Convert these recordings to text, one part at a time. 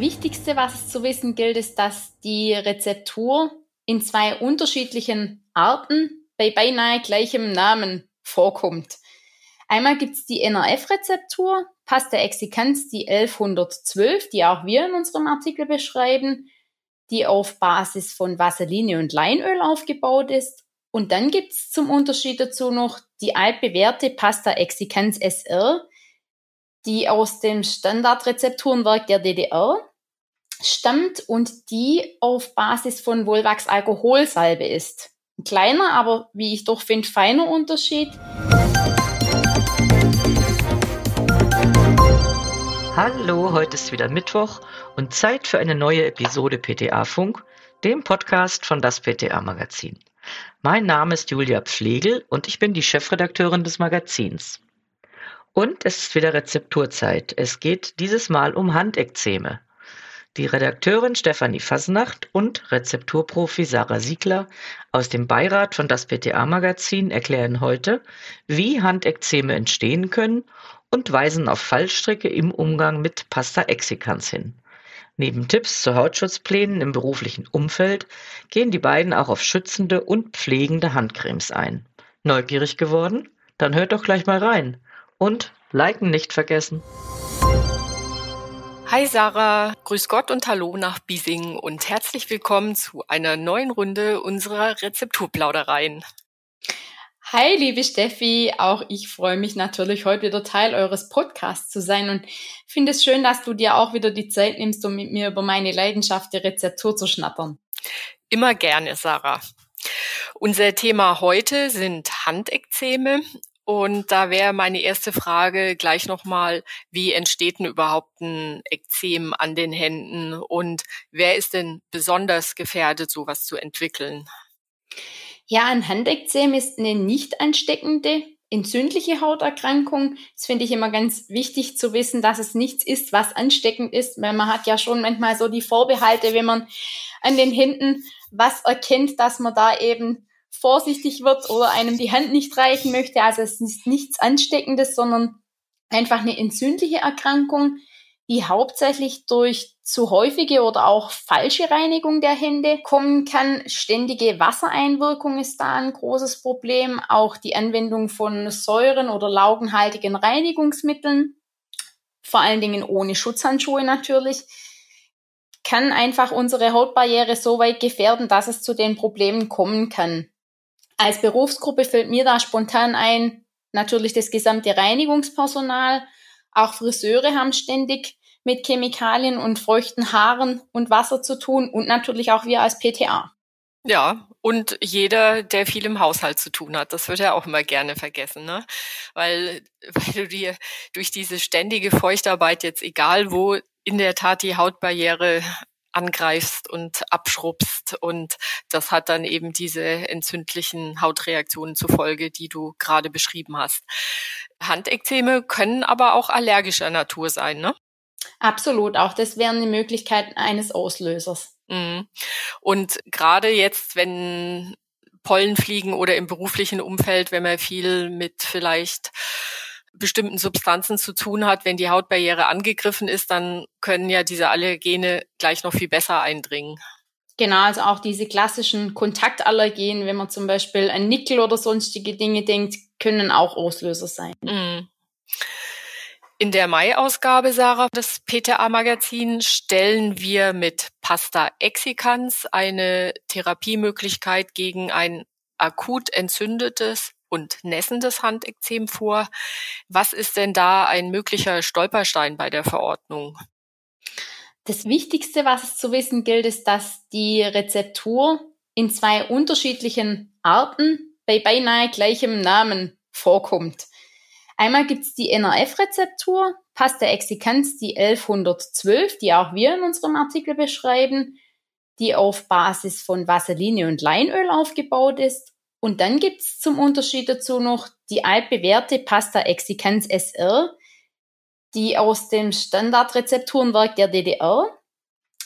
Wichtigste, was es zu wissen gilt, ist, dass die Rezeptur in zwei unterschiedlichen Arten bei beinahe gleichem Namen vorkommt. Einmal gibt es die NRF-Rezeptur, Pasta Exicans, die 1112, die auch wir in unserem Artikel beschreiben, die auf Basis von Vaseline und Leinöl aufgebaut ist. Und dann gibt es zum Unterschied dazu noch die altbewährte Pasta Exicans SR, die aus dem Standardrezepturenwerk der DDR stammt und die auf Basis von Volvax Alkoholsalbe ist. Ein kleiner, aber wie ich doch finde, feiner Unterschied. Hallo, heute ist wieder Mittwoch und Zeit für eine neue Episode PTA Funk, dem Podcast von das PTA Magazin. Mein Name ist Julia Pflegel und ich bin die Chefredakteurin des Magazins. Und es ist wieder Rezepturzeit. Es geht dieses Mal um Handekzeme. Die Redakteurin Stefanie Fasnacht und Rezepturprofi Sarah Siegler aus dem Beirat von das PTA Magazin erklären heute, wie Handekzeme entstehen können und weisen auf Fallstricke im Umgang mit Pasta Exicans hin. Neben Tipps zu Hautschutzplänen im beruflichen Umfeld gehen die beiden auch auf schützende und pflegende Handcremes ein. Neugierig geworden? Dann hört doch gleich mal rein. Und liken nicht vergessen. Hi Sarah, grüß Gott und hallo nach Biesing und herzlich willkommen zu einer neuen Runde unserer Rezepturplaudereien. Hi, liebe Steffi, auch ich freue mich natürlich, heute wieder Teil eures Podcasts zu sein und finde es schön, dass du dir auch wieder die Zeit nimmst, um mit mir über meine Leidenschaft der Rezeptur zu schnattern. Immer gerne, Sarah. Unser Thema heute sind Handekzeme und da wäre meine erste Frage gleich nochmal, wie entsteht denn überhaupt ein Ekzem an den Händen und wer ist denn besonders gefährdet, sowas zu entwickeln? Ja, ein Handekzem ist eine nicht ansteckende entzündliche Hauterkrankung. Das finde ich immer ganz wichtig zu wissen, dass es nichts ist, was ansteckend ist, weil man hat ja schon manchmal so die Vorbehalte, wenn man an den Händen was erkennt, dass man da eben vorsichtig wird oder einem die Hand nicht reichen möchte. Also es ist nichts Ansteckendes, sondern einfach eine entzündliche Erkrankung, die hauptsächlich durch zu häufige oder auch falsche Reinigung der Hände kommen kann. Ständige Wassereinwirkung ist da ein großes Problem. Auch die Anwendung von Säuren oder laugenhaltigen Reinigungsmitteln, vor allen Dingen ohne Schutzhandschuhe natürlich, kann einfach unsere Hautbarriere so weit gefährden, dass es zu den Problemen kommen kann. Als Berufsgruppe fällt mir da spontan ein, natürlich das gesamte Reinigungspersonal. Auch Friseure haben ständig mit Chemikalien und feuchten Haaren und Wasser zu tun und natürlich auch wir als PTA. Ja, und jeder, der viel im Haushalt zu tun hat, das wird ja auch immer gerne vergessen, ne? Weil, weil du dir durch diese ständige Feuchtarbeit jetzt egal wo in der Tat die Hautbarriere angreifst und abschrubbst und das hat dann eben diese entzündlichen Hautreaktionen zur Folge, die du gerade beschrieben hast. Handekzeme können aber auch allergischer Natur sein, ne? Absolut, auch das wären die Möglichkeiten eines Auslösers. Mhm. Und gerade jetzt, wenn Pollen fliegen oder im beruflichen Umfeld, wenn man viel mit vielleicht bestimmten Substanzen zu tun hat, wenn die Hautbarriere angegriffen ist, dann können ja diese Allergene gleich noch viel besser eindringen. Genau, also auch diese klassischen Kontaktallergenen, wenn man zum Beispiel an Nickel oder sonstige Dinge denkt, können auch Auslöser sein. Mhm. In der Mai-Ausgabe, Sarah, des PTA-Magazin stellen wir mit Pasta Exicans eine Therapiemöglichkeit gegen ein akut entzündetes und nässendes Handekzem vor. Was ist denn da ein möglicher Stolperstein bei der Verordnung? Das Wichtigste, was es zu wissen gilt, ist, dass die Rezeptur in zwei unterschiedlichen Arten bei beinahe gleichem Namen vorkommt. Einmal gibt's die NRF-Rezeptur, Pasta Exicans, die 1112, die auch wir in unserem Artikel beschreiben, die auf Basis von Vaseline und Leinöl aufgebaut ist. Und dann gibt's zum Unterschied dazu noch die altbewährte Pasta Exicans SR, die aus dem Standardrezepturenwerk der DDR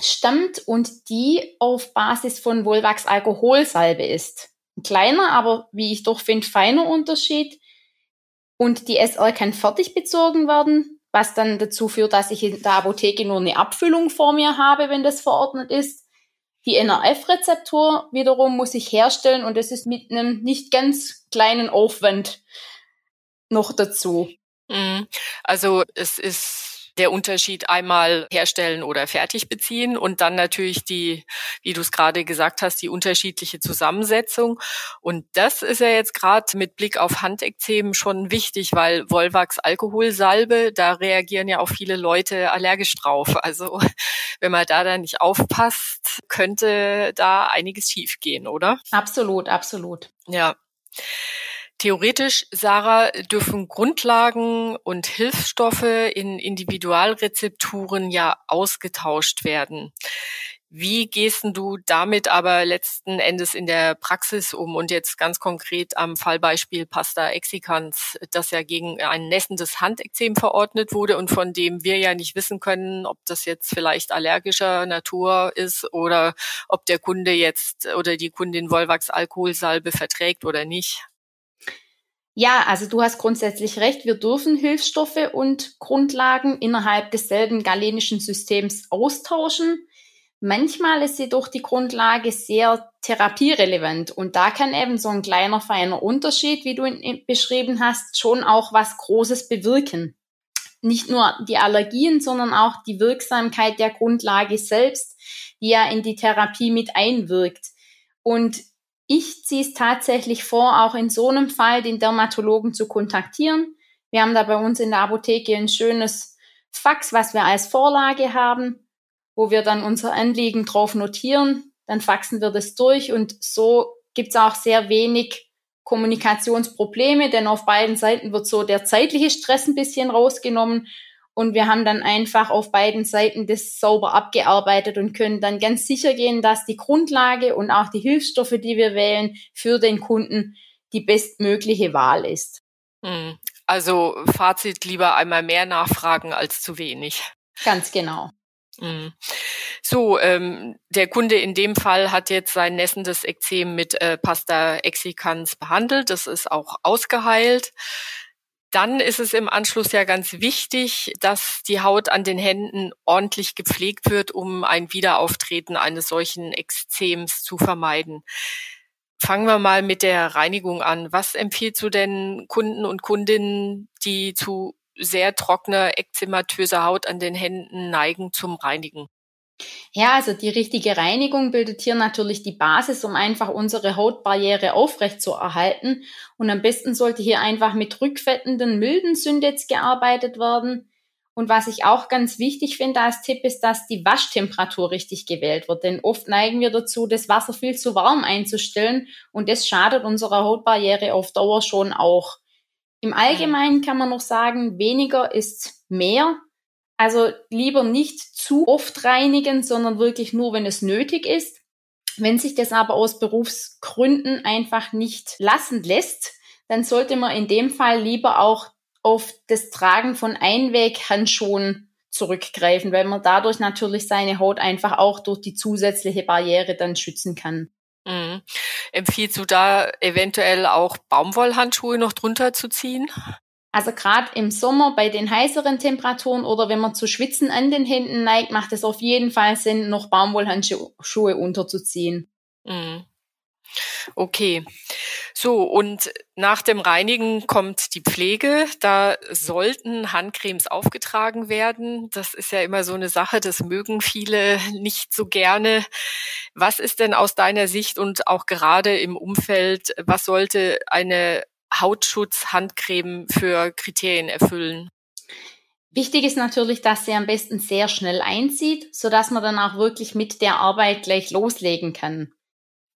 stammt und die auf Basis von Volvax Alkoholsalbe ist. Ein kleiner, aber wie ich doch finde, feiner Unterschied. Und die SR kann fertig bezogen werden, was dann dazu führt, dass ich in der Apotheke nur eine Abfüllung vor mir habe, wenn das verordnet ist. Die NRF-Rezeptur wiederum muss ich herstellen und das ist mit einem nicht ganz kleinen Aufwand noch dazu. Mhm. Also es ist der Unterschied einmal herstellen oder fertig beziehen und dann natürlich die, wie du es gerade gesagt hast, die unterschiedliche Zusammensetzung. Und das ist ja jetzt gerade mit Blick auf Handekzem schon wichtig, weil Volvax Alkoholsalbe, da reagieren ja auch viele Leute allergisch drauf. Also wenn man da dann nicht aufpasst, könnte da einiges schiefgehen, oder? Absolut, absolut. Ja. Theoretisch, Sarah, dürfen Grundlagen und Hilfsstoffe in Individualrezepturen ja ausgetauscht werden. Wie gehst du damit aber letzten Endes in der Praxis um? Und jetzt ganz konkret am Fallbeispiel Pasta Exicans, das ja gegen ein nässendes Handekzem verordnet wurde und von dem wir ja nicht wissen können, ob das jetzt vielleicht allergischer Natur ist oder ob der Kunde jetzt oder die Kundin Volvax Alkoholsalbe verträgt oder nicht. Ja, also du hast grundsätzlich recht. Wir dürfen Hilfsstoffe und Grundlagen innerhalb desselben galenischen Systems austauschen. Manchmal ist jedoch die Grundlage sehr therapierelevant und da kann eben so ein kleiner feiner Unterschied, wie du ihn beschrieben hast, schon auch was Großes bewirken. Nicht nur die Allergien, sondern auch die Wirksamkeit der Grundlage selbst, die ja in die Therapie mit einwirkt. Und ich ziehe es tatsächlich vor, auch in so einem Fall den Dermatologen zu kontaktieren. Wir haben da bei uns in der Apotheke ein schönes Fax, was wir als Vorlage haben, wo wir dann unser Anliegen drauf notieren. Dann faxen wir das durch und so gibt es auch sehr wenig Kommunikationsprobleme, denn auf beiden Seiten wird so der zeitliche Stress ein bisschen rausgenommen und wir haben dann einfach auf beiden Seiten das sauber abgearbeitet und können dann ganz sicher gehen, dass die Grundlage und auch die Hilfsstoffe, die wir wählen, für den Kunden die bestmögliche Wahl ist. Hm. Also Fazit lieber einmal mehr nachfragen als zu wenig. Ganz genau. Hm. So, ähm, der Kunde in dem Fall hat jetzt sein nässendes Ekzem mit äh, Pasta Exicans behandelt. Das ist auch ausgeheilt. Dann ist es im Anschluss ja ganz wichtig, dass die Haut an den Händen ordentlich gepflegt wird, um ein Wiederauftreten eines solchen Ekzems zu vermeiden. Fangen wir mal mit der Reinigung an. Was empfiehlst du denn Kunden und Kundinnen, die zu sehr trockener, ekzematöser Haut an den Händen neigen, zum Reinigen? Ja, also die richtige Reinigung bildet hier natürlich die Basis, um einfach unsere Hautbarriere aufrecht zu erhalten. Und am besten sollte hier einfach mit rückfettenden, milden Sündets gearbeitet werden. Und was ich auch ganz wichtig finde als Tipp ist, dass die Waschtemperatur richtig gewählt wird. Denn oft neigen wir dazu, das Wasser viel zu warm einzustellen und das schadet unserer Hautbarriere auf Dauer schon auch. Im Allgemeinen kann man noch sagen, weniger ist mehr. Also lieber nicht zu oft reinigen, sondern wirklich nur, wenn es nötig ist. Wenn sich das aber aus Berufsgründen einfach nicht lassen lässt, dann sollte man in dem Fall lieber auch auf das Tragen von Einweghandschuhen zurückgreifen, weil man dadurch natürlich seine Haut einfach auch durch die zusätzliche Barriere dann schützen kann. Mhm. Empfiehlst du da eventuell auch Baumwollhandschuhe noch drunter zu ziehen? Also gerade im Sommer bei den heißeren Temperaturen oder wenn man zu schwitzen an den Händen neigt, macht es auf jeden Fall Sinn, noch Baumwollhandschuhe unterzuziehen. Mhm. Okay. So, und nach dem Reinigen kommt die Pflege. Da sollten Handcremes aufgetragen werden. Das ist ja immer so eine Sache, das mögen viele nicht so gerne. Was ist denn aus deiner Sicht und auch gerade im Umfeld, was sollte eine Hautschutz-Handcreme für Kriterien erfüllen? Wichtig ist natürlich, dass sie am besten sehr schnell einzieht, sodass man dann auch wirklich mit der Arbeit gleich loslegen kann.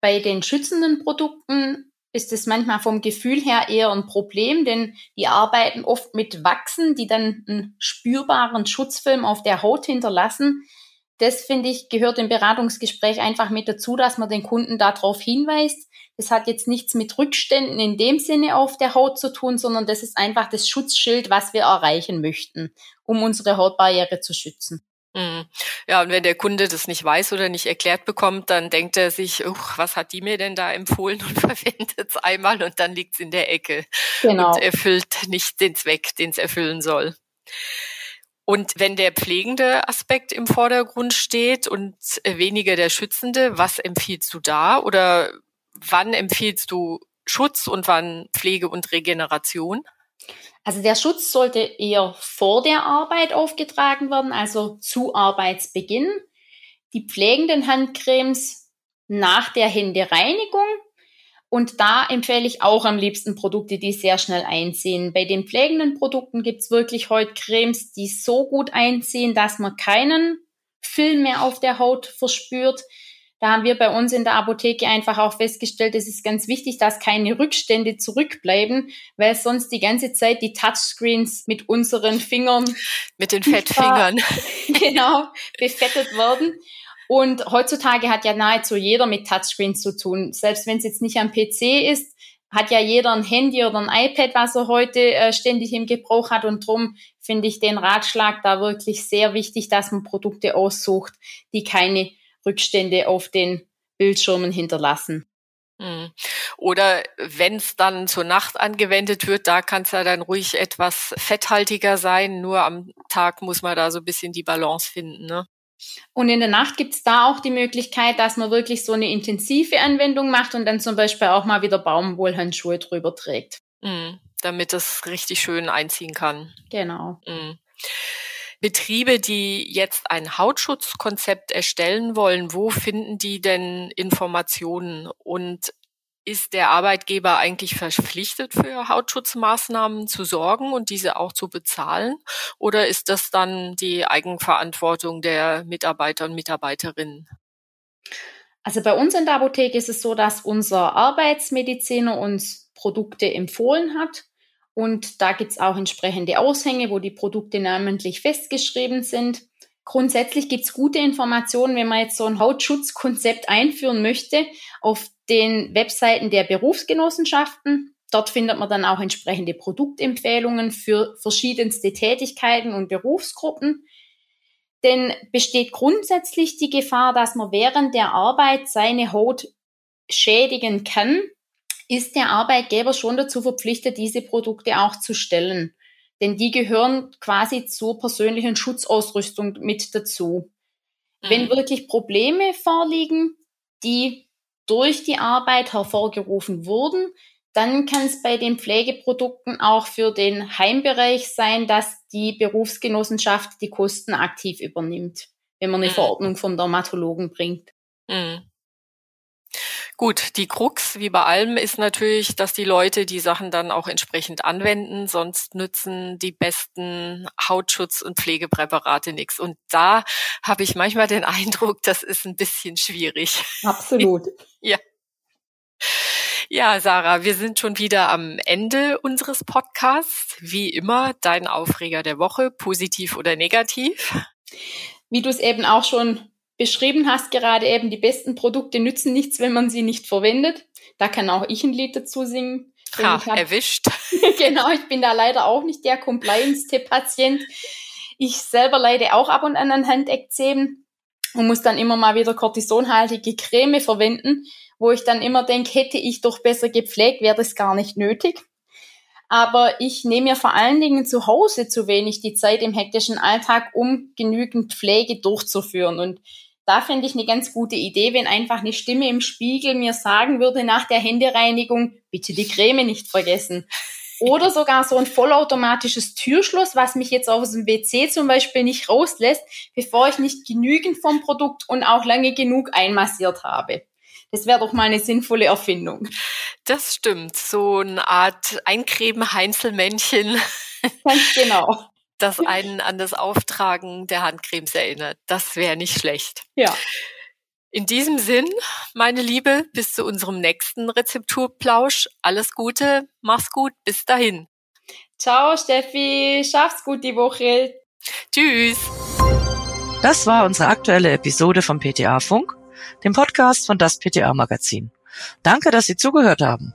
Bei den schützenden Produkten ist es manchmal vom Gefühl her eher ein Problem, denn die arbeiten oft mit Wachsen, die dann einen spürbaren Schutzfilm auf der Haut hinterlassen. Das finde ich gehört im Beratungsgespräch einfach mit dazu, dass man den Kunden darauf hinweist, das hat jetzt nichts mit Rückständen in dem Sinne auf der Haut zu tun, sondern das ist einfach das Schutzschild, was wir erreichen möchten, um unsere Hautbarriere zu schützen. Mhm. Ja, und wenn der Kunde das nicht weiß oder nicht erklärt bekommt, dann denkt er sich, was hat die mir denn da empfohlen und verwendet es einmal und dann liegt es in der Ecke genau. und erfüllt nicht den Zweck, den es erfüllen soll. Und wenn der pflegende Aspekt im Vordergrund steht und weniger der schützende, was empfiehlst du da? Oder wann empfiehlst du Schutz und wann Pflege und Regeneration? Also der Schutz sollte eher vor der Arbeit aufgetragen werden, also zu Arbeitsbeginn. Die pflegenden Handcremes nach der Händereinigung. Und da empfehle ich auch am liebsten Produkte, die sehr schnell einziehen. Bei den pflegenden Produkten gibt's wirklich heute Cremes, die so gut einziehen, dass man keinen Film mehr auf der Haut verspürt. Da haben wir bei uns in der Apotheke einfach auch festgestellt, es ist ganz wichtig, dass keine Rückstände zurückbleiben, weil sonst die ganze Zeit die Touchscreens mit unseren Fingern. Mit den Fettfingern. genau, befettet werden. Und heutzutage hat ja nahezu jeder mit Touchscreens zu tun. Selbst wenn es jetzt nicht am PC ist, hat ja jeder ein Handy oder ein iPad, was er heute äh, ständig im Gebrauch hat. Und drum finde ich den Ratschlag da wirklich sehr wichtig, dass man Produkte aussucht, die keine Rückstände auf den Bildschirmen hinterlassen. Hm. Oder wenn es dann zur Nacht angewendet wird, da kann es ja dann ruhig etwas fetthaltiger sein. Nur am Tag muss man da so ein bisschen die Balance finden. Ne? Und in der Nacht gibt es da auch die Möglichkeit, dass man wirklich so eine intensive Anwendung macht und dann zum Beispiel auch mal wieder Baumwollhandschuhe drüber trägt. Mm, damit das richtig schön einziehen kann. Genau. Mm. Betriebe, die jetzt ein Hautschutzkonzept erstellen wollen, wo finden die denn Informationen? Und ist der Arbeitgeber eigentlich verpflichtet, für Hautschutzmaßnahmen zu sorgen und diese auch zu bezahlen? Oder ist das dann die Eigenverantwortung der Mitarbeiter und Mitarbeiterinnen? Also bei uns in der Apotheke ist es so, dass unser Arbeitsmediziner uns Produkte empfohlen hat und da gibt's auch entsprechende Aushänge, wo die Produkte namentlich festgeschrieben sind. Grundsätzlich gibt's gute Informationen, wenn man jetzt so ein Hautschutzkonzept einführen möchte, auf den Webseiten der Berufsgenossenschaften. Dort findet man dann auch entsprechende Produktempfehlungen für verschiedenste Tätigkeiten und Berufsgruppen. Denn besteht grundsätzlich die Gefahr, dass man während der Arbeit seine Haut schädigen kann, ist der Arbeitgeber schon dazu verpflichtet, diese Produkte auch zu stellen. Denn die gehören quasi zur persönlichen Schutzausrüstung mit dazu. Mhm. Wenn wirklich Probleme vorliegen, die durch die Arbeit hervorgerufen wurden, dann kann es bei den Pflegeprodukten auch für den Heimbereich sein, dass die Berufsgenossenschaft die Kosten aktiv übernimmt, wenn man eine mhm. Verordnung vom Dermatologen bringt. Mhm. Gut, die Krux, wie bei allem, ist natürlich, dass die Leute die Sachen dann auch entsprechend anwenden, sonst nützen die besten Hautschutz- und Pflegepräparate nichts. Und da habe ich manchmal den Eindruck, das ist ein bisschen schwierig. Absolut. ja. Ja, Sarah, wir sind schon wieder am Ende unseres Podcasts. Wie immer, dein Aufreger der Woche, positiv oder negativ? Wie du es eben auch schon beschrieben hast, gerade eben die besten Produkte nützen nichts, wenn man sie nicht verwendet. Da kann auch ich ein Lied dazu singen. Ha, hab, erwischt. genau, ich bin da leider auch nicht der Compliance-Patient. Ich selber leide auch ab und an an Handekzemen und muss dann immer mal wieder kortisonhaltige Creme verwenden, wo ich dann immer denke, hätte ich doch besser gepflegt, wäre das gar nicht nötig. Aber ich nehme mir vor allen Dingen zu Hause zu wenig die Zeit im hektischen Alltag, um genügend Pflege durchzuführen. Und da finde ich eine ganz gute Idee, wenn einfach eine Stimme im Spiegel mir sagen würde nach der Händereinigung, bitte die Creme nicht vergessen. Oder sogar so ein vollautomatisches Türschloss, was mich jetzt aus dem WC zum Beispiel nicht rauslässt, bevor ich nicht genügend vom Produkt und auch lange genug einmassiert habe. Das wäre doch mal eine sinnvolle Erfindung. Das stimmt. So eine Art Eincreme-Heinzelmännchen. Ganz genau das einen an das Auftragen der Handcremes erinnert. Das wäre nicht schlecht. Ja. In diesem Sinn, meine Liebe, bis zu unserem nächsten Rezepturplausch. Alles Gute, mach's gut, bis dahin. Ciao, Steffi, schaff's gut die Woche. Tschüss. Das war unsere aktuelle Episode vom PTA Funk, dem Podcast von das PTA Magazin. Danke, dass Sie zugehört haben.